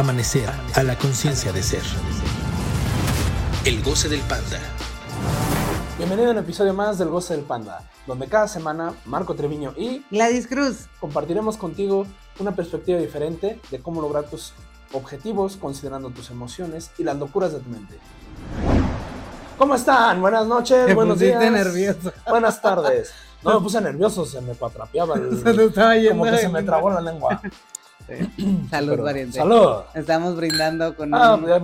Amanecer a la conciencia de ser. El goce del panda. Bienvenido a un episodio más del Goce del Panda, donde cada semana Marco Treviño y Gladys Cruz. compartiremos contigo una perspectiva diferente de cómo lograr tus objetivos considerando tus emociones y las locuras de tu mente. ¿Cómo están? Buenas noches, Te buenos días. nervioso. Buenas tardes. No me puse nervioso, se me cuatrapeaba el- Se te estaba yendo como que se me trabó la lengua. Salud, Pero- pariente. Salud. Estamos brindando con, Ah, un, ya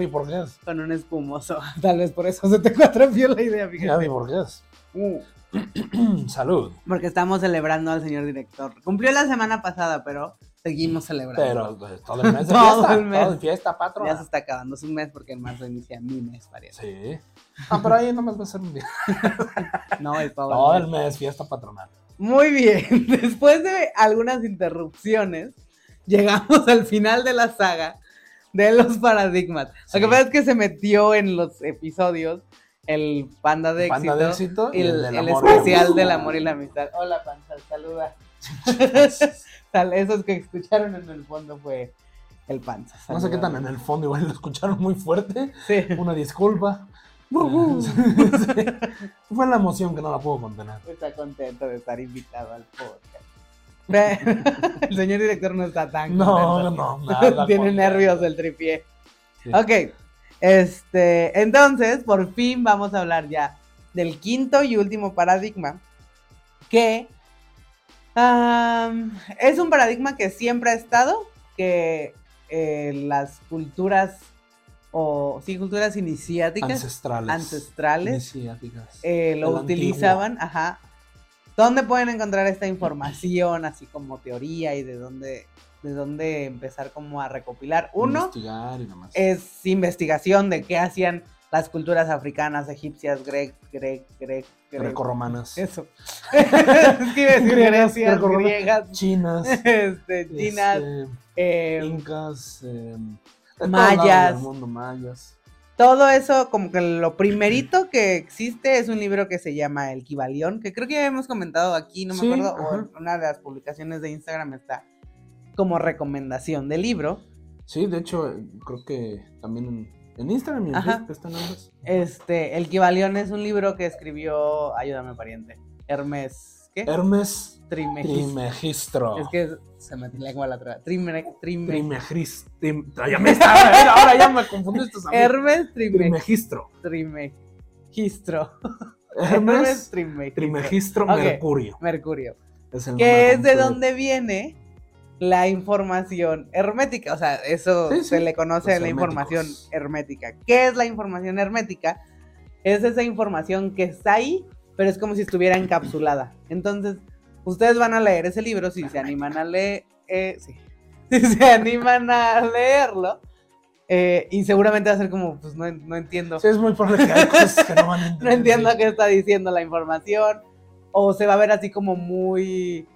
es. con un espumoso. Tal vez por eso se te cuatrapió la idea, Ya fíjate. vi por qué es. Uh, Salud. Porque estamos celebrando al señor director. Cumplió la semana pasada, pero seguimos celebrando. Pero pues, todo el mes de Todo fiesta. el mes. Todo de fiesta, patrón. ya se está acabando su mes porque en marzo inicia mi mes, pariente. Sí. Ah, pero ahí nomás va a ser un día. No, es todo, Todo el el mes, fiesta patronal. Muy bien. Después de algunas interrupciones, llegamos al final de la saga de los paradigmas. Sí. Lo que pasa es que se metió en los episodios el panda de Panda éxito. de éxito y el, especial del amor y la amistad. Hola, panza, saluda. Esos que escucharon en el fondo fue el panza. No sé qué tan en el fondo, igual lo escucharon muy fuerte. Sí. Una disculpa. Sí. Fue la emoción que no la puedo contener. Está contento de estar invitado al podcast. El señor director no está tan No, no, nada. Tiene nervios el tripié. Sí. Ok. Este, entonces, por fin vamos a hablar ya del quinto y último paradigma. Que es un paradigma que siempre ha estado. Que eh, las culturas, o sí, culturas iniciáticas, Ancestrales. ancestrales, Iniciáticas. eh, lo utilizaban, ajá. ¿Dónde pueden encontrar esta información, así como teoría y de dónde, de dónde empezar como a recopilar? Uno Investigar y demás. es investigación de qué hacían las culturas africanas, egipcias, grec, grec, grec, grec. Grecorromanas. Eso. es que decir Griegas, Chinas. este, chinas, este, eh, incas. eh, mayas. del mundo, mayas. Todo eso, como que lo primerito que existe es un libro que se llama El Kibalión, que creo que ya hemos comentado aquí, no me Sí, acuerdo, o en una de las publicaciones de Instagram está como recomendación de libro. Sí, de hecho, eh, creo que también en, Instagram y en Ajá. Facebook están ambas. Este, El Kibalión es un libro que escribió, ayúdame pariente, Hermes, ¿qué? Hermes Trimegistro. Trimegistro. Es que se me lengua la traba. Trime, trime, Trimegis- trim- Ya me está, ahora ya me confundiste. amigo. Hermes Trime, Trimegistro. Trimegistro. Hermes Trimegistro. Trimegistro. Mercurio. Mercurio. Es el que es de donde viene la información hermética. O sea, eso Sí, sí, se le conoce los la información hermética. ¿Qué es la información hermética? Es esa información que está ahí, pero es como si estuviera encapsulada. Entonces, ustedes van a leer ese libro si se animan a leer. eh, sí. Si se animan a leerlo. eh, y seguramente va a ser como, pues no, no entiendo. Sí, es muy probable que hay cosas que no van a entender. No entiendo qué está diciendo la información. O se va a ver así como muy.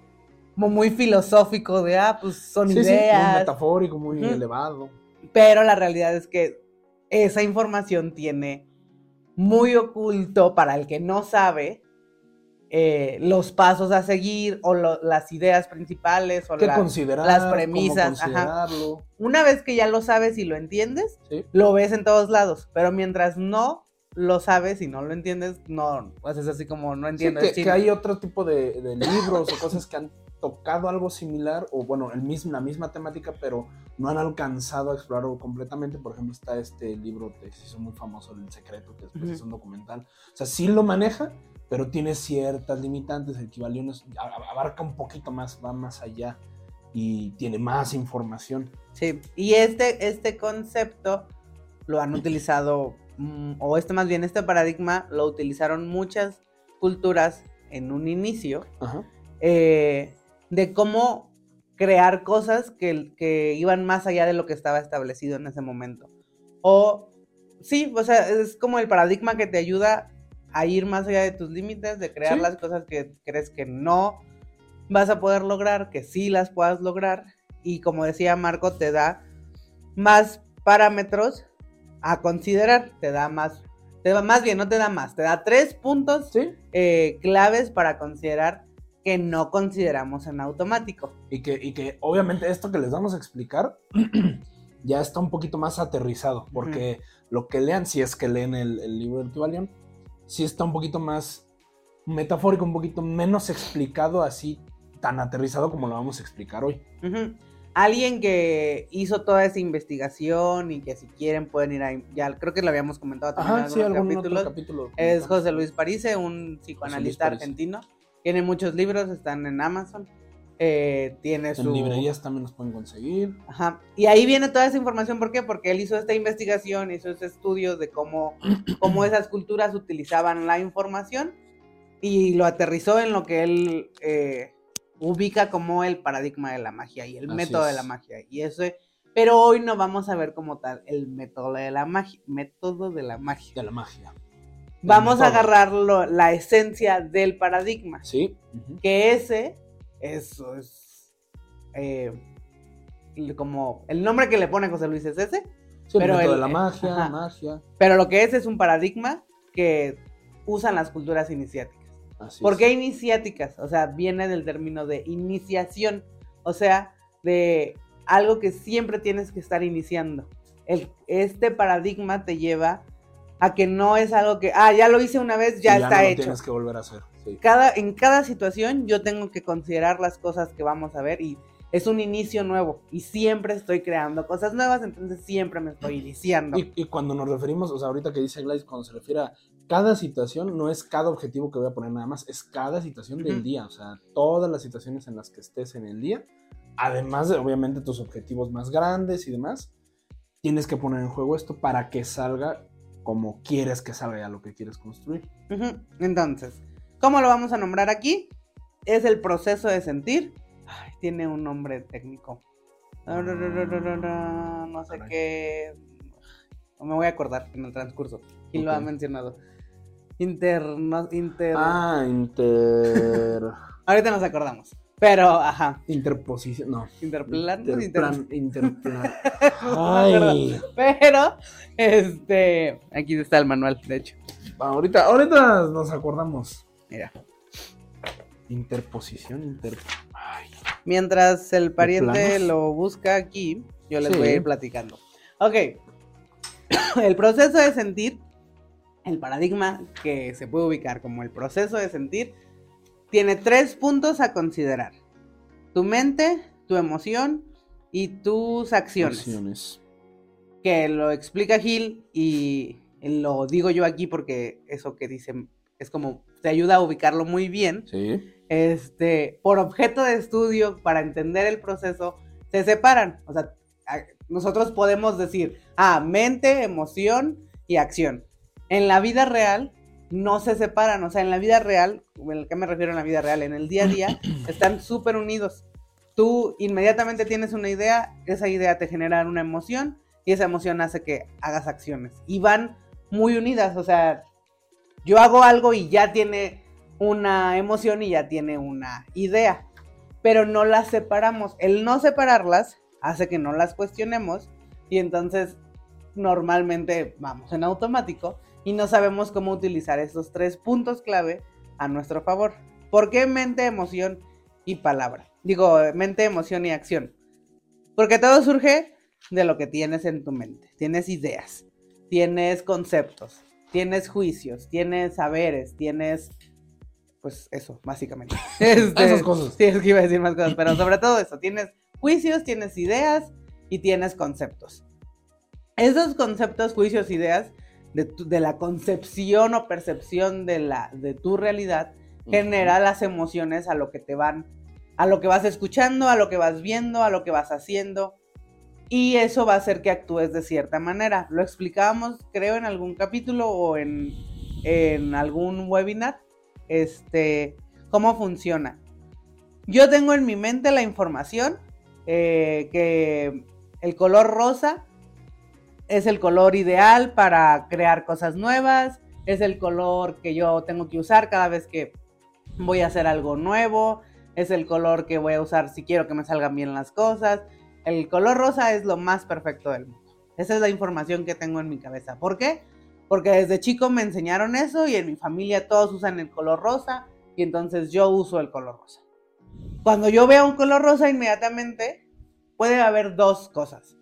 Como muy filosófico de, ah, pues son Sí, sí, muy ideas. metafórico, muy elevado. pero la realidad es que esa información tiene muy oculto para el que no sabe eh, los pasos a seguir o lo- las ideas principales o las premisas, ajá. una vez que ya lo sabes y lo entiendes, Sí. lo ves en todos lados, pero mientras no lo sabes y no lo entiendes, no, pues es así como no Sí, entiendo. que, es que hay otro tipo de, de libros o cosas que han tocado algo similar, o bueno, el mismo, la misma temática, pero no han alcanzado a explorarlo completamente. Por ejemplo, está este libro que se hizo muy famoso, El Secreto, que después Ujú. es un documental. O sea, sí lo maneja, pero tiene ciertas limitantes. El Kibalión abarca un poquito más, va más allá y tiene más información. Sí, y este, este concepto lo han utilizado, mm, o este más bien, este paradigma lo utilizaron muchas culturas en un inicio, Ajá. eh, de cómo crear cosas que, que iban más allá de lo que estaba establecido en ese momento. O, sí, o sea, es como el paradigma que te ayuda a ir más allá de tus límites, de crear Sí. las cosas que crees que no vas a poder lograr, que sí las puedas lograr. Y como decía Marco, te da más parámetros a considerar, te da más, te da más bien, no te da más, te da tres puntos Sí. eh, claves para considerar que no consideramos en automático. Y que, y que obviamente esto que les vamos a explicar ya está un poquito más aterrizado, porque lo que lean, si es que leen el, el libro del Kybalion, sí está un poquito más metafórico, un poquito menos explicado así, tan aterrizado como lo vamos a explicar hoy. Alguien que hizo toda esa investigación y que si quieren pueden ir ahí, ya creo que lo habíamos comentado también Ajá, en sí, algunos algún capítulos. otro capítulo. lo Es. José Luis Parise, un psicoanalista Parise. Tiene muchos libros, están en Amazon. Eh, tiene su... En librerías también los pueden conseguir. Ajá. Y ahí viene toda esa información, ¿por qué? Porque él hizo esta investigación, hizo ese estudio de cómo, cómo esas culturas utilizaban la información y lo aterrizó en lo que él eh, ubica como el paradigma de la magia y el Así método de es. la magia. Y eso, pero hoy no vamos a ver como tal el método de la magia, método de la magia. De la magia. Vamos a método. agarrar lo- la esencia del paradigma, Sí. que ese eso es eh, como el nombre que le pone José Luis es ese, Sí, el Pero el- de la magia, ajá. magia. pero lo que es es un paradigma que usan las culturas iniciáticas. Así ¿Por es. qué iniciáticas? O sea, viene del término de iniciación, o sea, de algo que siempre tienes que estar iniciando. El, este paradigma te lleva a que no es algo que, ah, ya lo hice una vez, ya, no está lo hecho. tienes que volver a hacer. Sí. Cada, en cada situación yo tengo que considerar las cosas que vamos a ver y es un inicio nuevo y siempre estoy creando cosas nuevas, entonces siempre me estoy iniciando. Y, y cuando nos referimos, o sea, ahorita que dice Gladys, cuando se refiere a cada situación, no es cada objetivo que voy a poner nada más, es cada situación del día, o sea, todas las situaciones en las que estés en el día, además de obviamente tus objetivos más grandes y demás, tienes que poner en juego esto para que salga como quieres que salga ya lo que quieres construir. Entonces, ¿cómo lo vamos a nombrar aquí? Es el proceso de sentir. Ay, tiene un nombre técnico. No sé Caray. qué. No me voy a acordar en el transcurso. Y lo ha mencionado. Inter. no- inter... Ah, inter... Ahorita nos acordamos. Pero, ajá. interposición, no. Interplan. Interplan, interplan. Ay, Pero, este. Aquí está el manual, de hecho. ahorita, ahorita nos acordamos. Mira. Interposición, inter... Ay, Mientras el pariente lo busca aquí, yo les Sí. voy a ir platicando. Ok. el proceso de sentir, el paradigma que se puede ubicar como el proceso de sentir, tiene tres puntos a considerar. Tu mente, tu emoción y tus acciones. acciones. Que lo explica Gil y lo digo yo aquí porque eso que dice es como te ayuda a ubicarlo muy bien Sí. este, por objeto de estudio, para entender el proceso, se separan. O sea, nosotros podemos decir, ah, mente, emoción y acción. En la vida real no se separan. O sea, en la vida real, ¿en qué me refiero en la vida real? En el día a día están súper unidos. Tú inmediatamente tienes una idea, esa idea te genera una emoción y esa emoción hace que hagas acciones. Y van muy unidas, o sea, yo hago algo y ya tiene una emoción y ya tiene una idea, pero no las separamos. El no separarlas hace que no las cuestionemos y entonces normalmente vamos en automático y no sabemos cómo utilizar estos tres puntos clave a nuestro favor. ¿Por qué mente, emoción y palabra? Digo, mente, emoción y acción. Porque todo surge de lo que tienes en tu mente. Tienes ideas, tienes conceptos, tienes juicios, tienes saberes, tienes... Pues eso, básicamente. Este, Esas cosas. Sí, es que iba a decir más cosas, pero sobre todo eso, tienes juicios, tienes ideas y tienes conceptos. Esos conceptos, juicios, ideas de, tu- de la concepción o percepción de, la, de tu realidad genera las emociones a lo que te van, a lo que vas escuchando, a lo que vas viendo, a lo que vas haciendo. Y eso va a hacer que actúes de cierta manera. Lo explicábamos, creo, en algún capítulo o en, en algún webinar. Este, cómo funciona. Yo tengo en mi mente la información eh, que el color rosa es el color ideal para crear cosas nuevas, es el color que yo tengo que usar cada vez que voy a hacer algo nuevo, es el color que voy a usar si quiero que me salgan bien las cosas. El color rosa es lo más perfecto del mundo. Esa es la información que tengo en mi cabeza. ¿Por qué? Porque desde chico me enseñaron eso y en mi familia todos usan el color rosa y entonces yo uso el color rosa. Cuando yo veo un color rosa inmediatamente puede haber dos cosas.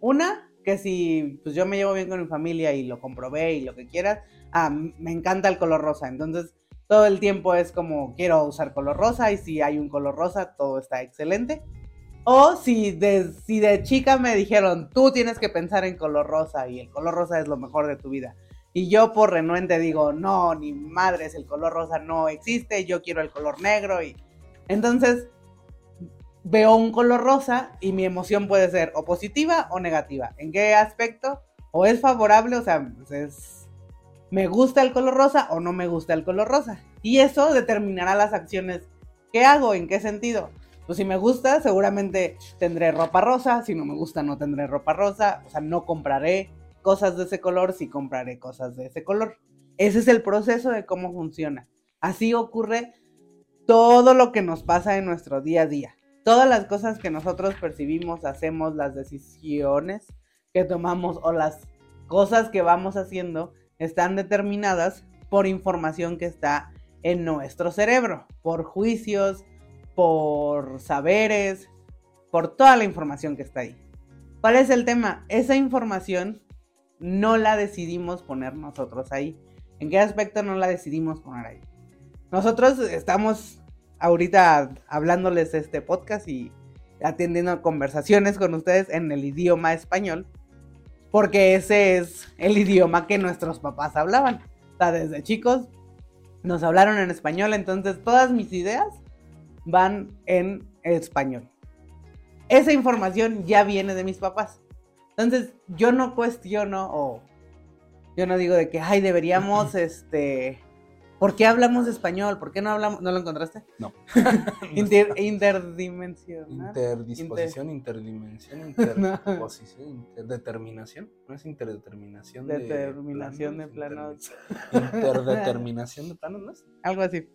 Una, que si pues yo me llevo bien con mi familia y lo comprobé y lo que quieras, ah, me encanta el color rosa. Entonces, todo el tiempo es como quiero usar color rosa y si hay un color rosa, todo está excelente. O si de, si de chica me dijeron, tú tienes que pensar en color rosa y el color rosa es lo mejor de tu vida. Y yo por renuente digo, no, ni madres, el color rosa no existe, yo quiero el color negro. Y entonces veo un color rosa y mi emoción puede ser o positiva o negativa. ¿En qué aspecto? O es favorable, o sea, pues es, me gusta el color rosa o no me gusta el color rosa. Y eso determinará las acciones que hago, en qué sentido. Pues si me gusta, seguramente tendré ropa rosa, si no me gusta, no tendré ropa rosa, o sea, no compraré cosas de ese color, si compraré cosas de ese color. Ese es el proceso de cómo funciona. Así ocurre todo lo que nos pasa en nuestro día a día todas las cosas que nosotros percibimos, hacemos, las decisiones que tomamos o las cosas que vamos haciendo están determinadas por información que está en nuestro cerebro, por juicios, por saberes, por toda la información que está ahí. ¿Cuál es el tema? Esa información no la decidimos poner nosotros ahí. ¿En qué aspecto no la decidimos poner ahí? Nosotros estamos ahorita hablándoles este podcast y atendiendo conversaciones con ustedes en el idioma español, porque ese es el idioma que nuestros papás hablaban. O sea, desde chicos nos hablaron en español, entonces todas mis ideas van en español. Esa información ya viene de mis papás. Entonces, yo no cuestiono o yo no digo de que, ay, deberíamos, este, ¿Por qué hablamos español? ¿Por qué no hablamos? ¿No lo encontraste? No. interdimensional. Interdisposición, interdimensión, interposición, interdeterminación. ¿No es interdeterminación de Determinación de planos? Interdeterminación de planos, ¿no es? Algo así.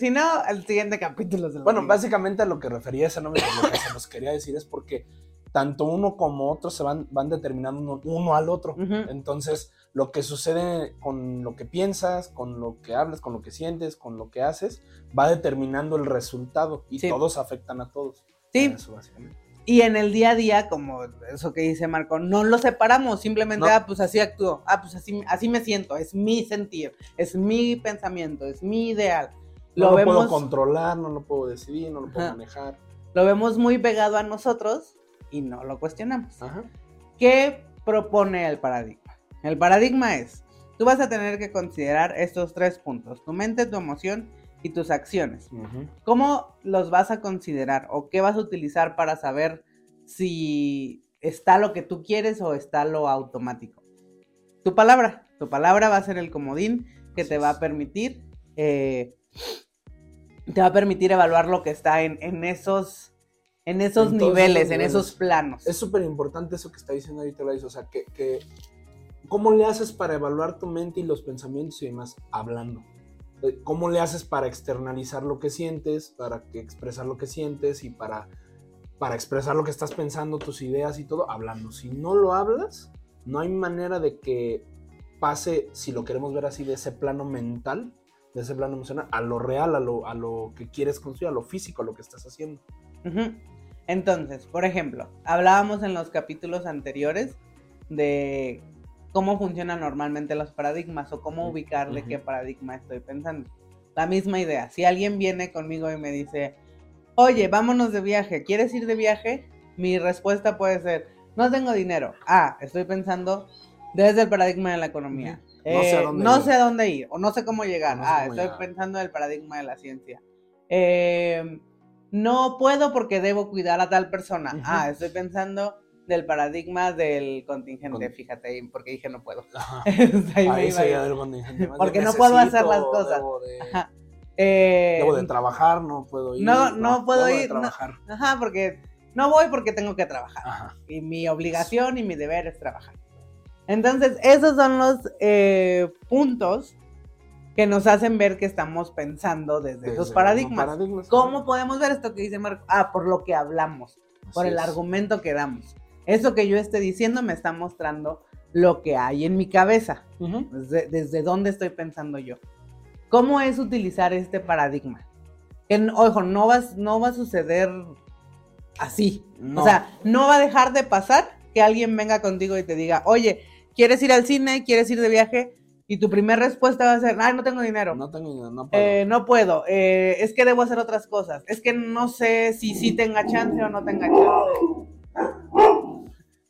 Si no, el siguiente capítulo se lo Bueno, básicamente a lo que refería ese nombre, lo que se nos quería decir es porque tanto uno como otro se van, van determinando uno, al otro. Entonces, lo que sucede con lo que piensas, con lo que hablas, con lo que sientes, con lo que haces, va determinando el resultado y todos afectan a todos. Sí. Y en el día a día, como eso que dice Marco, no lo separamos, simplemente, ah, pues así actúo, ah, pues así, así me siento, es mi sentir, es mi pensamiento, es mi ideal. No lo, puedo controlar, no lo puedo decidir, no lo puedo manejar. Lo vemos muy pegado a nosotros y no lo cuestionamos. Ajá. ¿Qué propone el paradigma? El paradigma es, tú vas a tener que considerar estos tres puntos, tu mente, tu emoción y tus acciones. ¿Cómo los vas a considerar o qué vas a utilizar para saber si está lo que tú quieres o está lo automático? Tu palabra, tu palabra va a ser el comodín que te va a permitir, eh, te va a permitir evaluar lo que está en, esos en esos niveles, en esos planos. Es súper importante eso que está diciendo ahorita, o sea, que, que ¿Cómo le haces para evaluar tu mente y los pensamientos y demás? Hablando. Eh, ¿Cómo le haces para externalizar lo que sientes, para expresar lo que sientes y para, para expresar lo que estás pensando, tus ideas y todo? Hablando. Si no lo hablas, no hay manera de que pase, si lo queremos ver así, de ese plano mental, de ese plano emocional, a lo real, a lo, a lo que quieres construir, a lo físico, a lo que estás haciendo. Entonces, por ejemplo, hablábamos en los capítulos anteriores de cómo funcionan normalmente los paradigmas o cómo ubicarle qué paradigma estoy pensando. La misma idea, si alguien viene conmigo y me dice, oye, vámonos de viaje, ¿quieres ir de viaje? Mi respuesta puede ser, no tengo dinero. Ah, estoy pensando desde el paradigma de la economía. no, sé, a dónde ir o no sé cómo llegar. ah, estoy pensando en el paradigma de la ciencia. Eh, no puedo porque debo cuidar a tal persona. Ah, estoy pensando del paradigma del contingente, fíjate, porque dije no puedo. Ahí, del contingente. porque no puedo hacer las cosas. Debo de, eh, debo de trabajar, no puedo ir. No, no, puedo ir. trabajar. ajá, porque no voy porque tengo que trabajar. Y mi obligación y mi deber es trabajar. Entonces, esos son los eh, puntos que nos hacen ver que estamos pensando desde, esos paradigmas. ¿Cómo podemos ver esto que dice Marco? Ah, por lo que hablamos, por el argumento que damos. Eso que yo esté diciendo me está mostrando lo que hay en mi cabeza, desde, dónde estoy pensando yo. ¿Cómo es utilizar este paradigma? ojo, no va, no va a suceder así. O sea, no va a dejar de pasar que alguien venga contigo y te diga, oye, ¿quieres ir al cine? ¿Quieres ir de viaje? Y tu primera respuesta va a ser, ay, no tengo dinero. No tengo idea, no puedo. Eh, no puedo, eh, es que debo hacer otras cosas. Es que no sé si sí tenga chance o no tenga chance.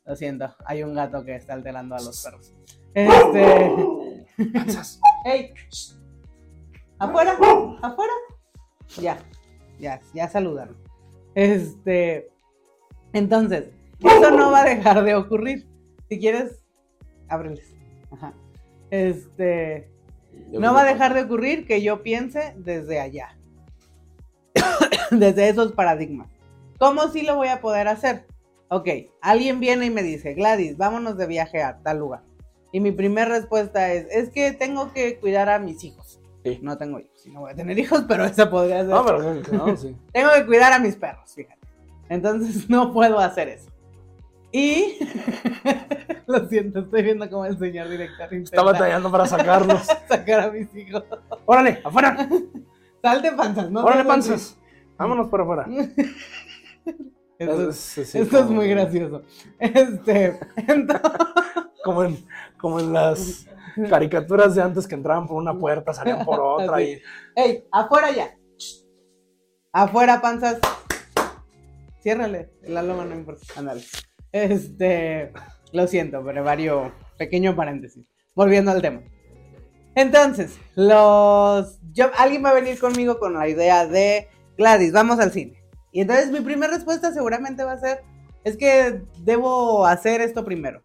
Lo siento, hay un gato que está alterando a los perros. Este. ¡Ey! ¡Afuera! ¡Afuera! Ya, ya, ya saludaron. Este. Entonces, eso no va a dejar de ocurrir. Si quieres, ábreles. Ajá. Este. No va a dejar de ocurrir que yo piense desde allá. desde esos paradigmas. ¿Cómo sí lo voy a poder hacer? Ok, alguien viene y me dice, Gladys, vámonos de viaje a tal lugar. Y mi primera respuesta es, es que tengo que cuidar a mis hijos. Sí. No tengo hijos, no voy a tener hijos, pero esa podría ser. No, pero no, sí. Tengo que cuidar a mis perros, fíjate. Entonces no puedo hacer eso. Y lo siento, estoy viendo como el señor director Está batallando para sacarlos. sacar a mis hijos. ¡Órale, afuera! Salte panzas, ¿no? ¡Órale, panzas! Vámonos para afuera. Esto, Sí, sí, esto es muy gracioso. Este, entonces, Como en, como en las caricaturas de antes que entraban por una puerta, salían por otra y... ¡Ey! ¡Afuera ya! ¡Afuera, panzas! Ciérrale, la loma no importa. Ándale. Este, lo siento, pero varios pequeño paréntesis. Volviendo al tema. Entonces, los. Yo, alguien va a venir conmigo con la idea de Gladys, vamos al cine. Y entonces mi primera respuesta seguramente va a ser: es que debo hacer esto primero.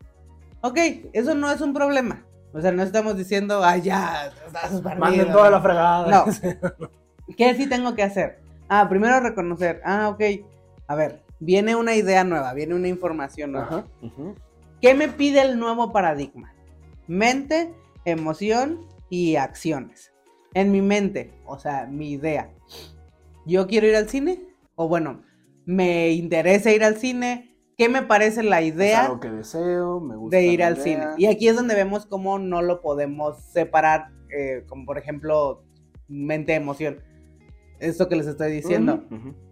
Ok, eso no es un problema. O sea, no estamos diciendo, ay, ya, estás perdido". Manden toda la fregada. No. ¿Qué sí tengo que hacer? Ah, primero reconocer. Ah, ok. A ver, viene una idea nueva, viene una información nueva. Ajá. ujú. ¿Qué me pide el nuevo paradigma? Mente, emoción y acciones. En mi mente, o sea, mi idea. ¿Yo quiero ir al cine? O bueno, me interesa ir al cine. ¿Qué me parece la Es idea? algo que deseo, me gusta. de ir al idea. cine. Y aquí es donde vemos cómo no lo podemos separar, eh, como por ejemplo, mente-emoción. Esto que les estoy diciendo.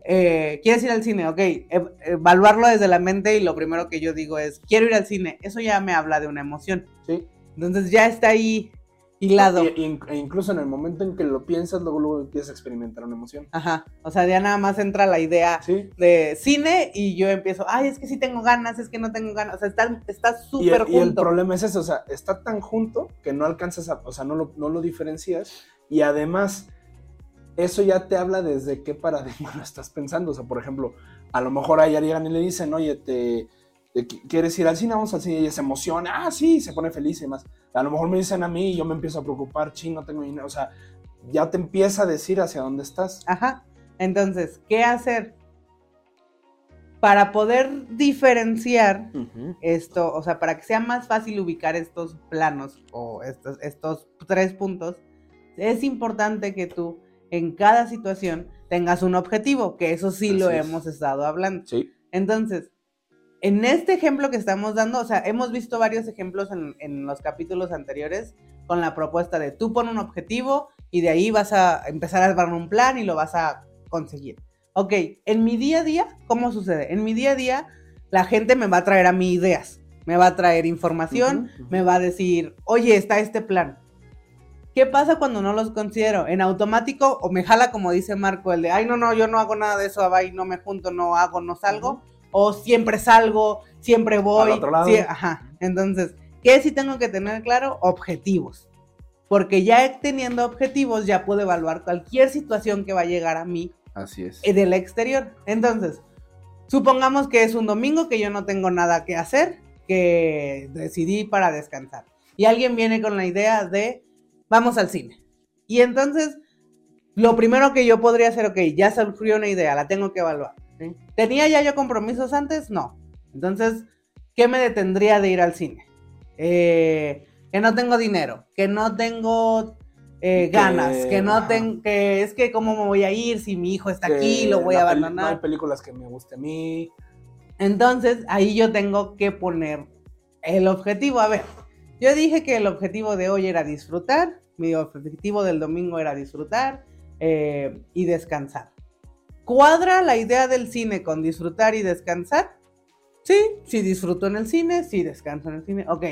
Eh, ¿Quieres ir al cine? Ok, ev- evaluarlo desde la mente y lo primero que yo digo es, quiero ir al cine. Eso ya me habla de una emoción. Sí. Entonces ya está ahí hilado. Y- e incluso en el momento en que lo piensas, luego, luego empiezas a experimentar una emoción. Ajá. O sea, ya nada más entra la idea Sí. de cine y yo empiezo, ay, es que sí tengo ganas, es que no tengo ganas. O sea, está súper el, y el junto. problema es eso, o sea, está tan junto que no alcanzas a, o sea, no lo, no lo diferencias y además eso ya te habla desde qué paradigma lo estás pensando, o sea, por ejemplo, a lo mejor a ella llegan y le dicen, oye, te, ¿quieres ir al cine? Vamos al cine y ella se emociona, ah, sí, se pone feliz y demás. A lo mejor me dicen a mí y yo me empiezo a preocupar, ching, no tengo dinero, o sea, ya te empieza a decir hacia dónde estás. Ajá. Entonces, ¿qué hacer? Para poder diferenciar esto, o sea, para que sea más fácil ubicar estos planos o estos, estos tres puntos, es importante que tú en cada situación tengas un objetivo, que eso sí lo es. hemos estado hablando. Sí. Entonces, en este ejemplo que estamos dando, o sea, hemos visto varios ejemplos en, en los capítulos anteriores con la propuesta de tú pon un objetivo y de ahí vas a empezar a armar un plan y lo vas a conseguir. Ok, en mi día a día, ¿cómo sucede? En mi día a día, la gente me va a traer a mí ideas, me va a traer información, Ujú, ujú. me va a decir, oye, está este plan. ¿Qué pasa cuando no los considero? En automático o me jala como dice Marco, el de, ay, no, no, yo no hago nada de eso, bye, no me junto, no hago, no salgo. O siempre salgo, siempre voy. otro lado. sí, ajá. Entonces, ¿qué sí tengo que tener claro? Objetivos. Porque ya teniendo objetivos, ya puedo evaluar cualquier situación que va a llegar a mí Así es. eh, del exterior. Entonces, supongamos que es un domingo que yo no tengo nada que hacer, que decidí para descansar. Y alguien viene con la idea de, vamos al cine. Y entonces, lo primero que yo podría hacer, ok, ya surgió una idea, la tengo que evaluar. ¿Tenía ya yo compromisos antes? No. Entonces, ¿qué me detendría de ir al cine? Eh, que no tengo dinero, que no tengo eh, ganas, que no tengo, que es que cómo me voy a ir si mi hijo está aquí, lo voy a abandonar. No hay películas que me guste a mí. Entonces, ahí yo tengo que poner el objetivo. A ver, yo dije que el objetivo de hoy era disfrutar, mi objetivo del domingo era disfrutar eh, y descansar. ¿Cuadra la idea del cine con disfrutar y descansar? Sí, sí disfruto en el cine, sí descanso en el cine, ok.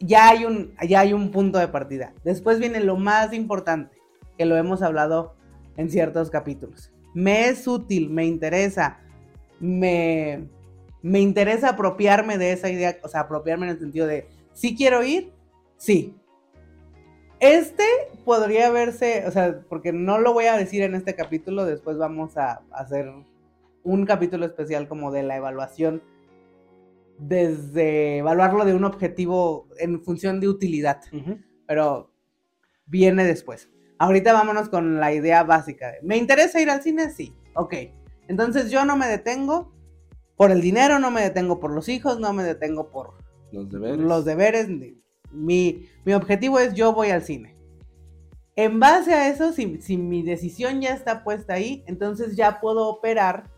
Ya hay un, ya hay un punto de partida. Después viene lo más importante, que lo hemos hablado en ciertos capítulos. Me es útil, me interesa, me, me interesa apropiarme de esa idea, o sea, apropiarme en el sentido de, si quiero ir, sí. Este podría verse, o sea, porque no lo voy a decir en este capítulo, después vamos a hacer un capítulo especial como de la evaluación, desde evaluarlo de un objetivo en función de utilidad, pero viene después. Ahorita vámonos con la idea básica. ¿Me interesa ir al cine? Sí. Ok. Entonces yo no me detengo por el dinero, no me detengo por los hijos, no me detengo por Los deberes. los deberes. Mi, mi objetivo es yo voy al cine. En base a eso, si, si mi decisión ya está puesta ahí, entonces ya puedo operar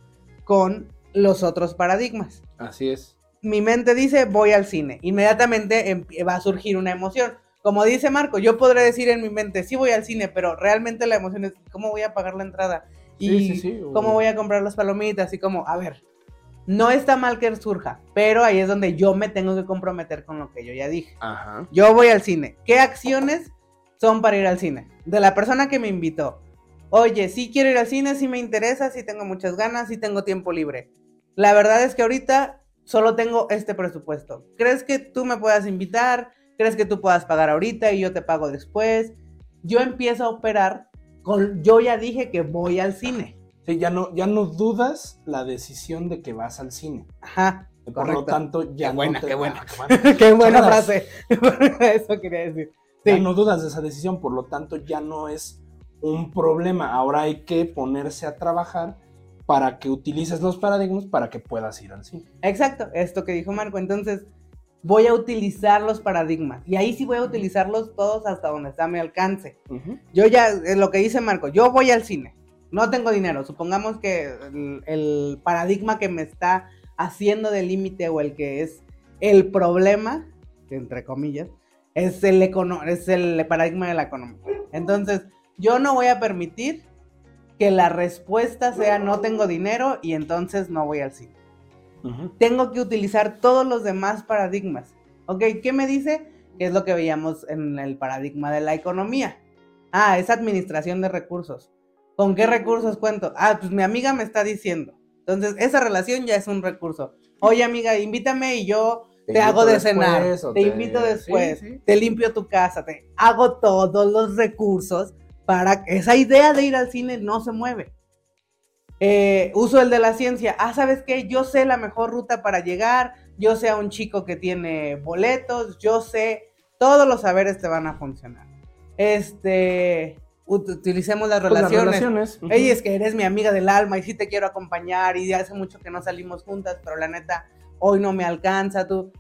con los otros paradigmas. Así es. Mi mente dice voy al cine. Inmediatamente em- va a surgir una emoción. Como dice Marco, yo podré decir en mi mente, sí voy al cine, pero realmente la emoción es, ¿cómo voy a pagar la entrada? Y Sí, sí, sí, o- cómo voy a comprar las palomitas y como, a ver, no está mal que surja, pero ahí es donde yo me tengo que comprometer con lo que yo ya dije. Ajá. Yo voy al cine. ¿Qué acciones son para ir al cine? De la persona que me invitó. Oye, sí quiero ir al cine, sí me interesa, sí tengo muchas ganas, sí tengo tiempo libre. La verdad es que ahorita solo tengo este presupuesto. ¿Crees que tú me puedas invitar? ¿Crees que tú puedas pagar ahorita y yo te pago después? Yo empiezo a operar con, yo ya dije que voy al cine. Sí, ya no, ya no dudas la decisión de que vas al cine. Ajá. Por Correcto. lo tanto, ya Qué buena, no buena. Qué buena. Qué buena frase. Eso quería decir. Ya no dudas de esa decisión, por lo tanto ya no es un problema. Ahora hay que ponerse a trabajar para que utilices los paradigmas para que puedas ir al cine. Exacto, esto que dijo Marco. Entonces, voy a utilizar los paradigmas. Y ahí sí voy a utilizarlos todos hasta donde está mi alcance. Yo ya, es lo que dice Marco, yo voy al cine. No tengo dinero. Supongamos que el, el paradigma que me está haciendo de límite o el que es el problema, entre comillas, es el, econo- es el paradigma de la economía. Entonces, yo no voy a permitir que la respuesta sea no tengo dinero y entonces no voy al cine tengo que utilizar todos los demás paradigmas. ¿Ok? ¿Qué me dice? Que es lo que veíamos en el paradigma de la economía. Ah, es administración de recursos. ¿Con qué recursos cuento? Ah, pues mi amiga me está diciendo. Entonces, esa relación ya es un recurso. Oye, amiga, invítame y yo te, Te hago de cenar. Te, te- invito después. Sí, sí. Te limpio tu casa. Te hago todos los recursos para que esa idea de ir al cine no se mueve. Eh, uso el de la ciencia. Ah, ¿sabes qué? Yo sé la mejor ruta para llegar. Yo sé a un chico que tiene boletos. Yo sé. Todos los saberes te van a funcionar. Este. Ut- utilicemos las Pues las relaciones. relaciones. ujú. Ey, es que eres mi amiga del alma y sí te quiero acompañar y hace mucho que no salimos juntas, pero la neta, hoy no me alcanza. Tú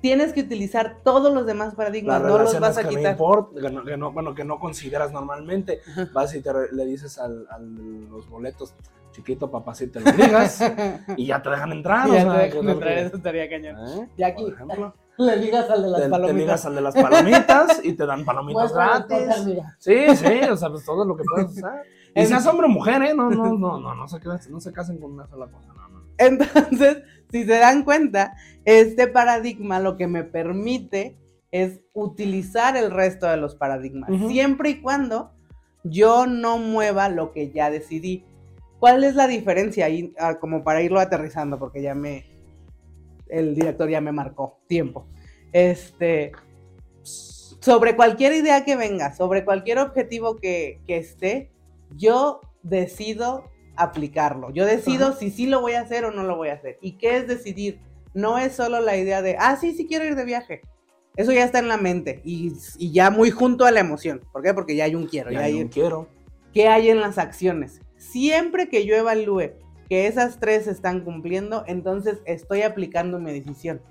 tienes que utilizar todos los demás paradigmas, no los relaciones vas a que no quitar. import- que no- que no- bueno, que no consideras normalmente. Ajá. Vas y te le dices al- los boletos, chiquito papacito, te lo digas y ya te dejan entrar. o Ya sea, te que dejan entrar, eso estaría cañón. ¿Eh? Y aquí, le digas al de las te, te palomitas. ligas al de las palomitas y te dan palomitas gratis. Sí, sí, o sea, pues todo lo que puedes usar. Y seas hombre o mujer, ¿eh? No, no, no, no, no se, casen, no se casen con una sola cosa, no, no. Entonces, si se dan cuenta, este paradigma lo que me permite es utilizar el resto de los paradigmas, siempre y cuando yo no mueva lo que ya decidí. ¿Cuál es la diferencia ahí? Ah, como para irlo aterrizando, porque ya me. El director ya me marcó tiempo. Este. Sobre cualquier idea que venga, sobre cualquier objetivo que, que esté, yo decido aplicarlo. Yo decido Ajá. si sí lo voy a hacer o no lo voy a hacer. ¿Y qué es decidir? No es solo la idea de, ah, sí, sí quiero ir de viaje. Eso ya está en la mente y, y ya muy junto a la emoción. ¿Por qué? Porque ya hay un quiero. Ya ya hay, yo quiero. ¿Qué hay en las acciones? Siempre que yo evalúe que esas tres se están cumpliendo, entonces estoy aplicando mi decisión.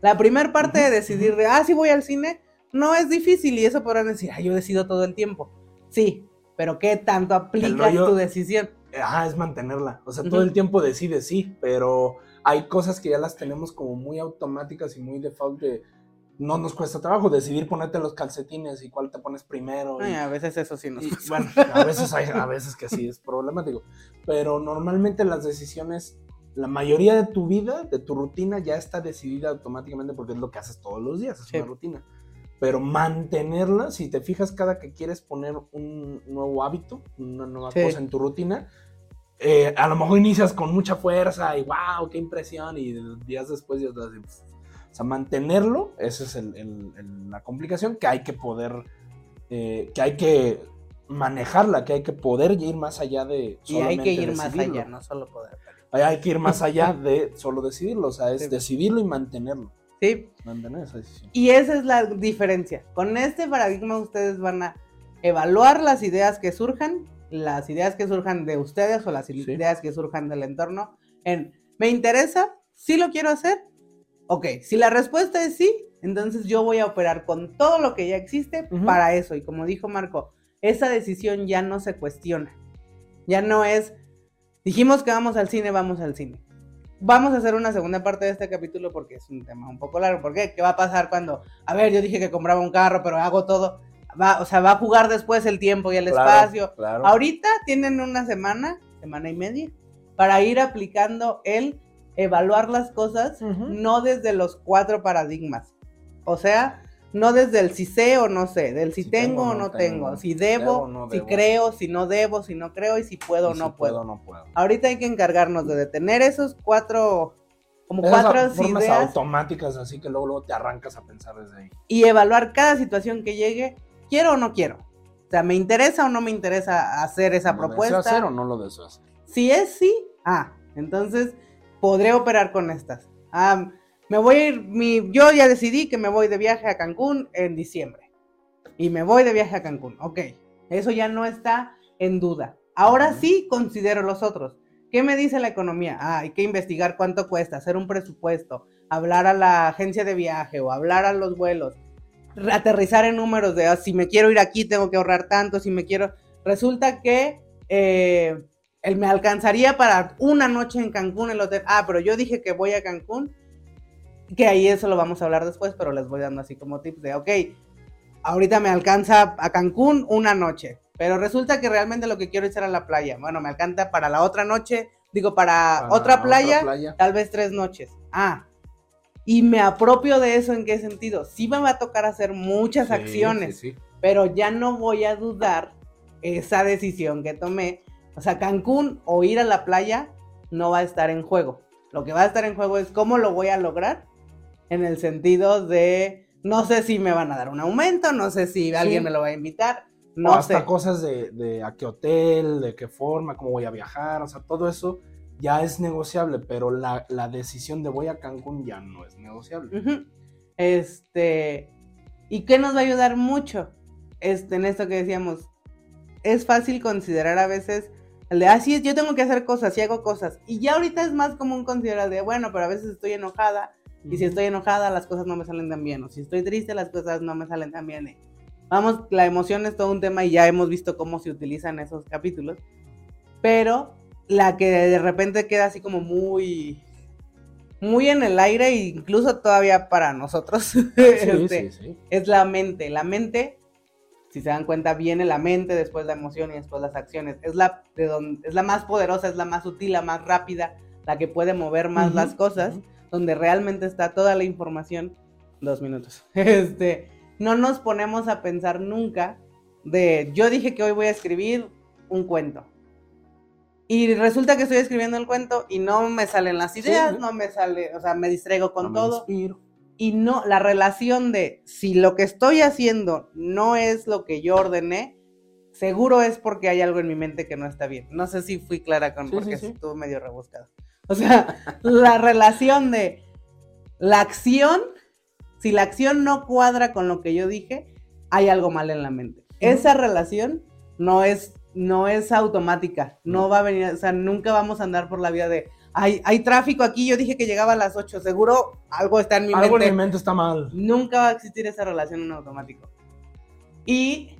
La primera parte de decidir de, ah, sí voy al cine, no es difícil y eso podrán decir, ah, yo decido todo el tiempo. Sí, pero ¿qué tanto aplicas rollo- tu decisión? Ajá, es mantenerla. O sea, todo el tiempo decides, sí, pero hay cosas que ya las tenemos como muy automáticas y muy default de no nos cuesta trabajo decidir ponerte los calcetines y cuál te pones primero. y- Ay, a veces eso sí nos y, pasa. bueno, a veces hay, a veces que sí es problemático. Pero normalmente las decisiones la mayoría de tu vida, de tu rutina, ya está decidida automáticamente porque es lo que haces todos los días, es Sí. una rutina. Pero mantenerla, si te fijas cada que quieres poner un nuevo hábito, una nueva Sí. cosa en tu rutina, eh, a lo mejor inicias con mucha fuerza y wow, qué impresión, y días después ya estás así. O sea, mantenerlo, esa es el- el- el- la complicación que hay que poder, eh, que hay que manejarla, que hay que poder ir más allá de... Y hay que ir más decidirlo. allá, no solo poder. Hay, hay que ir más allá de solo decidirlo, o sea, es Sí. decidirlo y mantenerlo. Sí, Mantener esa decisión. y esa es la diferencia. Con este paradigma ustedes van a evaluar las ideas que surjan, las ideas que surjan de ustedes o las Sí. ideas que surjan del entorno, en, ¿me interesa? ¿Sí lo quiero hacer? Ok, si la respuesta es sí, entonces yo voy a operar con todo lo que ya existe Ujú. para eso. Y como dijo Marco, esa decisión ya no se cuestiona. Ya no es, dijimos que vamos al cine, vamos al cine. Vamos a hacer una segunda parte de este capítulo porque es un tema un poco largo. ¿Por qué? ¿Qué va a pasar cuando, a ver, yo dije que compraba un carro, pero hago todo? Va, o sea, va a jugar después el tiempo y el Claro, espacio. Claro. Ahorita tienen una semana, semana y media, para ir aplicando el evaluar las cosas, no desde los cuatro paradigmas. O sea, no desde el si sé o no sé, del si, Si tengo, o no tengo, si debo, debo no si debo. creo, si no debo, si no creo y si puedo o si no puedo. no puedo. Ahorita hay que encargarnos de detener esos cuatro, como Esas cuatro formas ideas automáticas, así que luego, luego te arrancas a pensar desde ahí. y evaluar cada situación que llegue, quiero o no quiero. O sea, ¿me interesa o no me interesa hacer esa ¿Lo propuesta? deseo hacer o no lo deseo hacer? Si es sí, ah, entonces podré operar con estas. Ah, me voy a ir, mi, yo ya decidí que me voy de viaje a Cancún en diciembre. Y me voy de viaje a Cancún. Ok, eso ya no está en duda. Ahora sí considero los otros. ¿Qué me dice la economía? Ah, hay que investigar cuánto cuesta, hacer un presupuesto, hablar a la agencia de viaje o hablar a los vuelos, aterrizar en números de ah, si me quiero ir aquí tengo que ahorrar tanto, si me quiero... Resulta que eh, él me alcanzaría para una noche en Cancún el hotel. Ah, pero yo dije que voy a Cancún, que ahí eso lo vamos a hablar después, pero les voy dando así como tips de, ok, ahorita me alcanza a Cancún una noche, pero resulta que realmente lo que quiero es ir a la playa. Bueno, me alcanza para la otra noche, digo, para, Para otra, playa, tal vez tres noches. Ah, y me apropio de eso en qué sentido. Sí me va a tocar hacer muchas Sí, acciones, sí, sí. pero ya no voy a dudar esa decisión que tomé. O sea, Cancún o ir a la playa no va a estar en juego. Lo que va a estar en juego es cómo lo voy a lograr en el sentido de no sé si me van a dar un aumento, no sé si alguien me lo va a invitar, o no hasta sé. cosas de, de a qué hotel, de qué forma, cómo voy a viajar, o sea, todo eso ya es negociable, pero la, la decisión de voy a Cancún ya no es negociable. Ujú. Este, ¿y qué nos va a ayudar mucho? Este, en esto que decíamos, es fácil considerar a veces el de, ah, sí, yo tengo que hacer cosas y hago cosas. Y ya ahorita es más común considerar de, bueno, pero a veces estoy enojada y si estoy enojada las cosas no me salen tan bien. O si estoy triste las cosas no me salen tan bien. Vamos, la emoción es todo un tema y ya hemos visto cómo se utilizan esos capítulos. Pero la que de repente queda así como muy muy en el aire, incluso todavía para nosotros, Sí, este, sí, sí. es la mente. La mente, si se dan cuenta, viene la mente, después la emoción y después las acciones. Es la, de donde, es la más poderosa, es la más útil, la más rápida, la que puede mover más las cosas, donde realmente está toda la información. Dos minutos. Este, no nos ponemos a pensar nunca de, yo dije que hoy voy a escribir un cuento. Y resulta que estoy escribiendo el cuento y no me salen las ideas, sí. no me sale, o sea, me distraigo con No me todo inspiro. Y no, la relación de si lo que estoy haciendo no es lo que yo ordené, seguro es porque hay algo en mi mente que no está bien. No sé si fui clara con Sí, porque sí, sí. estuvo medio rebuscado. O sea, la relación de la acción, si la acción no cuadra con lo que yo dije, hay algo mal en la mente. Esa relación no es no es automática, no va a venir, o sea, nunca vamos a andar por la vida de hay, hay tráfico aquí, yo dije que llegaba a las 8, seguro algo está en mi Algo mente. en mi mente está mal. Nunca va a existir esa relación en automático. Y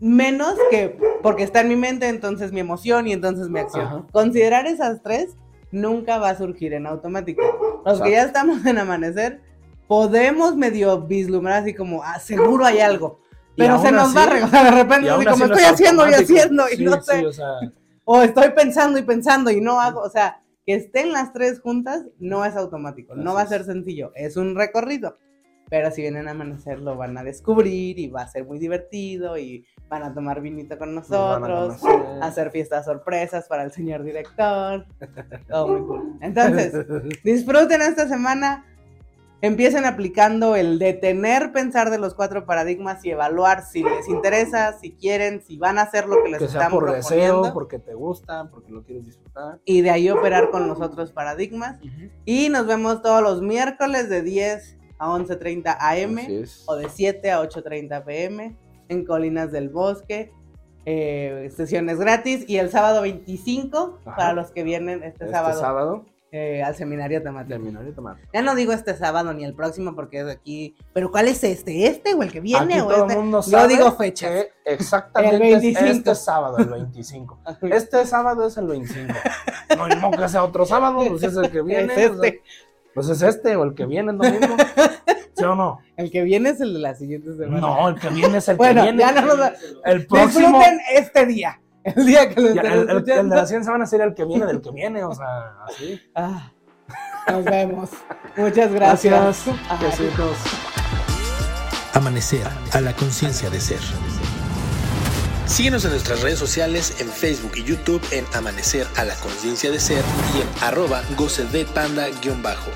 menos que porque está en mi mente, entonces mi emoción y entonces mi acción. Ajá. Considerar esas tres nunca va a surgir en automático. Los que ya estamos en amanecer, podemos medio vislumbrar así como, ah, seguro hay algo. Pero se nos así- va a o sea, de repente así como así no estoy es haciendo y haciendo y Sí, no sé. sí, o sea, O estoy pensando y pensando y no hago, o sea, que estén las tres juntas no es automático, no va a ser sencillo, es un recorrido. Pero si vienen a amanecer lo van a descubrir y va a ser muy divertido y van a tomar vinito con nosotros, hacer fiestas sorpresas para el señor director. Todo muy cool. Entonces, disfruten esta semana. Empiecen aplicando el detener, pensar de los cuatro paradigmas y evaluar si les interesa, si quieren, si van a hacer lo que les que sea están por proponiendo. deseo, porque te gusta, porque lo quieres disfrutar. Y de ahí operar con los otros paradigmas. Y nos vemos todos los miércoles de 10 a 11.30 am o de 7 a 8.30 pm en Colinas del Bosque. eh, sesiones gratis y el sábado 25 Ajá. para los que vienen este, Este sábado, sábado, eh, al seminario temático. de tomar. Ya no digo este sábado ni el próximo porque es aquí. ¿Pero cuál es este? ¿Este o el que viene? Aquí o todo este? el mundo Yo sabe digo fechas. que exactamente El es 25. este sábado, el 25. Este sábado es el 25. No, no que sea otro sábado, pues es el que viene. Es sea, este. pues es este o el que viene el domingo. ¿Sí o no? El que viene es el de la siguiente semana. No, el que viene es el Bueno, que viene. ya no El próximo. Disfruten este día. El día que lo ya, el, el- el de la siguiente semana sería el que viene del que viene, o sea, así. Ah, nos vemos. Muchas gracias. Amanecer a la conciencia de ser. Síguenos en nuestras redes sociales en Facebook y YouTube en Amanecer a la conciencia de ser y en arroba goce de panda guion bajo.